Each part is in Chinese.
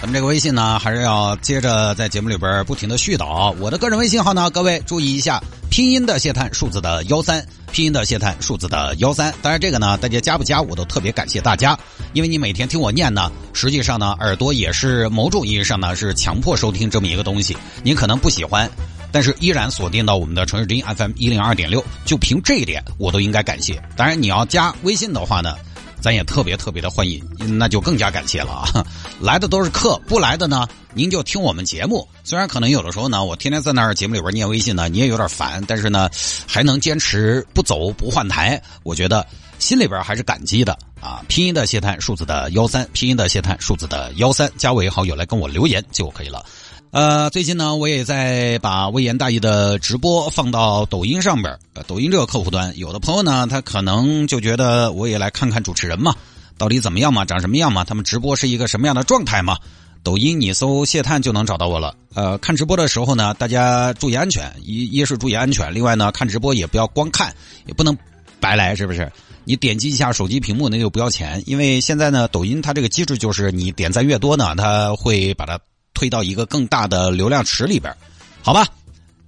咱们这个微信呢，还是要接着在节目里边不停的絮叨。我的个人微信号呢，各位注意一下，拼音的谢探，数字的幺三，拼音的谢探，数字的幺三。当然这个呢，大家加不加我都特别感谢大家，因为你每天听我念呢，实际上呢，耳朵也是某种意义上呢是强迫收听这么一个东西。您可能不喜欢，但是依然锁定到我们的城市之音 FM 一零二点六，就凭这一点我都应该感谢。当然你要加微信的话呢。咱也特别特别的欢迎，那就更加感谢了啊！来的都是客，不来的呢，您就听我们节目。虽然可能有的时候呢，我天天在那儿节目里边念微信呢，你也有点烦，但是呢，还能坚持不走不换台，我觉得心里边还是感激的啊！拼音的谢探，数字的幺三，拼音的谢探，数字的幺三，加为好友来跟我留言就可以了。呃，最近呢，我也在把微言大义的直播放到抖音上边呃，抖音这个客户端，有的朋友呢，他可能就觉得我也来看看主持人嘛，到底怎么样嘛，长什么样嘛，他们直播是一个什么样的状态嘛？抖音你搜谢探就能找到我了。呃，看直播的时候呢，大家注意安全，一一是注意安全，另外呢，看直播也不要光看，也不能白来，是不是？你点击一下手机屏幕，那就不要钱，因为现在呢，抖音它这个机制就是你点赞越多呢，它会把它。推到一个更大的流量池里边，好吧，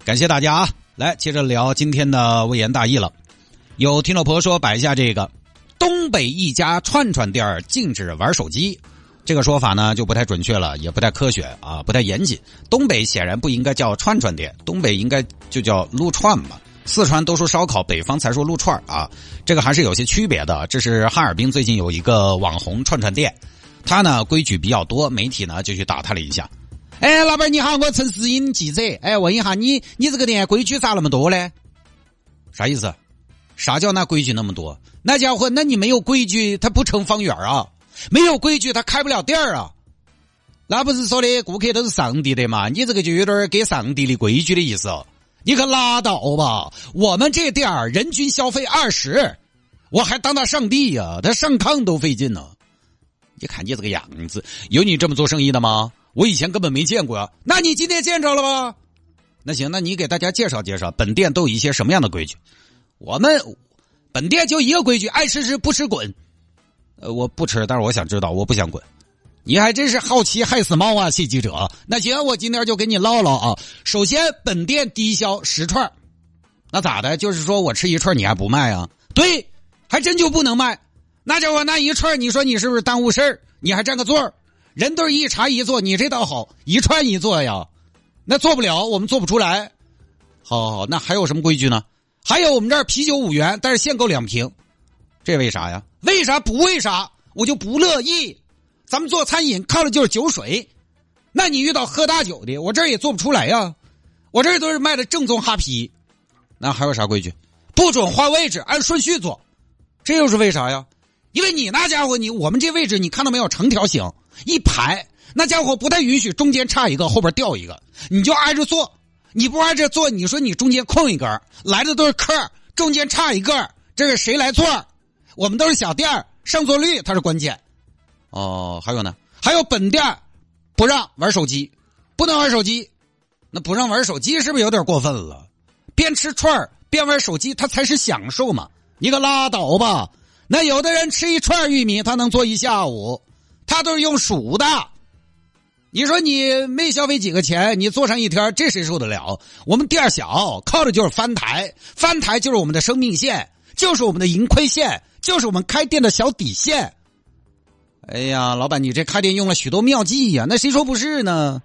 感谢大家啊！来接着聊今天的微言大义了。有听众朋友说摆一下这个东北一家串串店禁止玩手机，这个说法呢就不太准确了，也不太科学啊，不太严谨。东北显然不应该叫串串店，东北应该就叫撸串吧。四川都说烧烤，北方才说撸串啊，这个还是有些区别的。这是哈尔滨最近有一个网红串串店，他呢规矩比较多，媒体呢就去打探了一下。哎，老板你好，我陈思英记者。哎，问一下你，你这个店规矩咋那么多呢？啥意思？啥叫那规矩那么多？那家伙，那你没有规矩，他不成方圆啊！没有规矩，他开不了店啊！那不是说的顾客都是上帝的嘛？你这个就有点给上帝的规矩的意思。你可拉倒吧！我们这店儿人均消费二十，我还当他上帝呀？他上炕都费劲呢。你看你这个样子，有你这么做生意的吗？我以前根本没见过啊，那你今天见着了吧？那行，那你给大家介绍介绍本店都有一些什么样的规矩？我们本店就一个规矩，爱吃吃不吃滚。呃，我不吃，但是我想知道，我不想滚。你还真是好奇害死猫啊，谢记者。那行，我今天就给你唠唠啊。首先，本店低消十串，那咋的？就是说我吃一串你还不卖啊？对，还真就不能卖。那家伙那一串，你说你是不是耽误事儿？你还占个座儿？人都是一茶一座，你这倒好，一串一座呀，那做不了，我们做不出来。好，好，好，那还有什么规矩呢？还有我们这儿啤酒五元，但是限购两瓶，这为啥呀？为啥不为啥？我就不乐意。咱们做餐饮靠的就是酒水，那你遇到喝大酒的，我这儿也做不出来呀。我这儿都是卖的正宗哈啤。那还有啥规矩？不准换位置，按顺序坐，这又是为啥呀？因为你那家伙，你我们这位置你看到没有？成条形。一排，那家伙不太允许中间差一个，后边掉一个，你就挨着坐。你不挨着坐，你说你中间空一根，来的都是客，中间差一个，这是谁来坐？我们都是小店上座率它是关键。哦，还有呢，还有本店不让玩手机，不能玩手机。那不让玩手机是不是有点过分了？边吃串边玩手机，他才是享受嘛！你可拉倒吧。那有的人吃一串玉米，他能坐一下午。他都是用数的，你说你没消费几个钱，你坐上一天，这谁受得了？我们店小，靠的就是翻台，翻台就是我们的生命线，就是我们的盈亏线，就是我们开店的小底线。哎呀，老板，你这开店用了许多妙计呀，那谁说不是呢？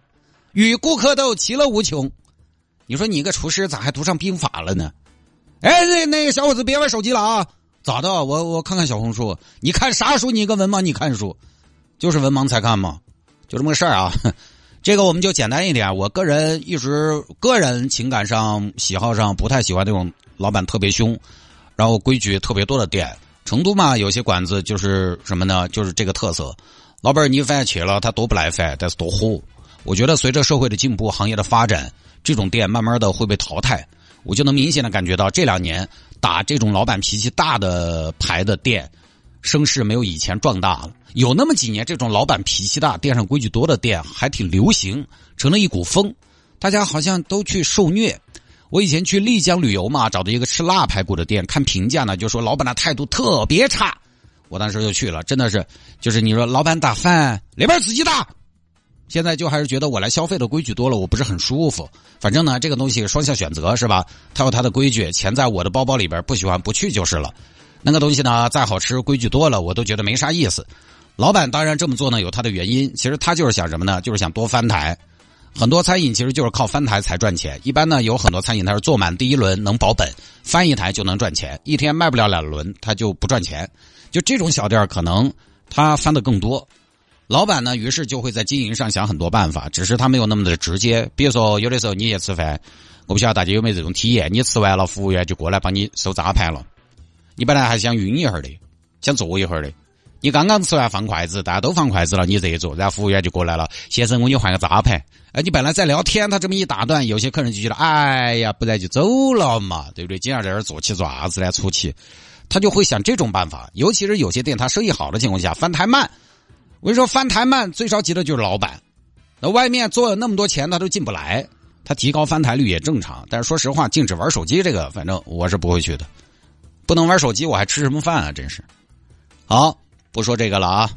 与顾客斗，其乐无穷。你说你一个厨师咋还读上兵法了呢？哎，那那个小伙子别玩手机了啊！咋的？我我看看小红书，你看啥书？你一个文盲，你看书。就是文盲才看嘛，就这么个事儿啊。这个我们就简单一点。我个人一直个人情感上、喜好上不太喜欢那种老板特别凶，然后规矩特别多的店。成都嘛，有些馆子就是什么呢？就是这个特色。老板你饭起了，他多不来饭，但是多火。我觉得随着社会的进步、行业的发展，这种店慢慢的会被淘汰。我就能明显的感觉到这两年打这种老板脾气大的牌的店，声势没有以前壮大了。有那么几年，这种老板脾气大、店上规矩多的店还挺流行，成了一股风，大家好像都去受虐。我以前去丽江旅游嘛，找到一个吃辣排骨的店，看评价呢，就说老板的态度特别差。我当时就去了，真的是，就是你说老板打饭里边自己打。现在就还是觉得我来消费的规矩多了，我不是很舒服。反正呢，这个东西双向选择是吧？他有他的规矩，钱在我的包包里边，不喜欢不去就是了。那个东西呢，再好吃，规矩多了，我都觉得没啥意思。老板当然这么做呢，有他的原因。其实他就是想什么呢？就是想多翻台。很多餐饮其实就是靠翻台才赚钱。一般呢，有很多餐饮它是做满第一轮能保本，翻一台就能赚钱。一天卖不了两轮，他就不赚钱。就这种小店可能他翻的更多。老板呢，于是就会在经营上想很多办法，只是他没有那么的直接。比如说，有的时候你去吃饭，我不晓得大家有没有这种体验：你吃完了，服务员就过来帮你收扎盘了。你本来还想晕一会儿的，想坐一会儿的，你刚刚吃完放筷子，大家都放筷子了，你这一坐，然后服务员就过来了，先生，我给你换个扎盘。哎，你本来在聊天，他这么一打断，有些客人就觉得，哎呀，不然就走了嘛，对不对？今儿在这坐起做啥子呢？出气，他就会想这种办法。尤其是有些店，他生意好的情况下，翻台慢。我跟你说，翻台慢最着急的就是老板。那外面做了那么多钱，他都进不来。他提高翻台率也正常。但是说实话，禁止玩手机这个，反正我是不会去的。不能玩手机，我还吃什么饭啊？真是。好，不说这个了啊。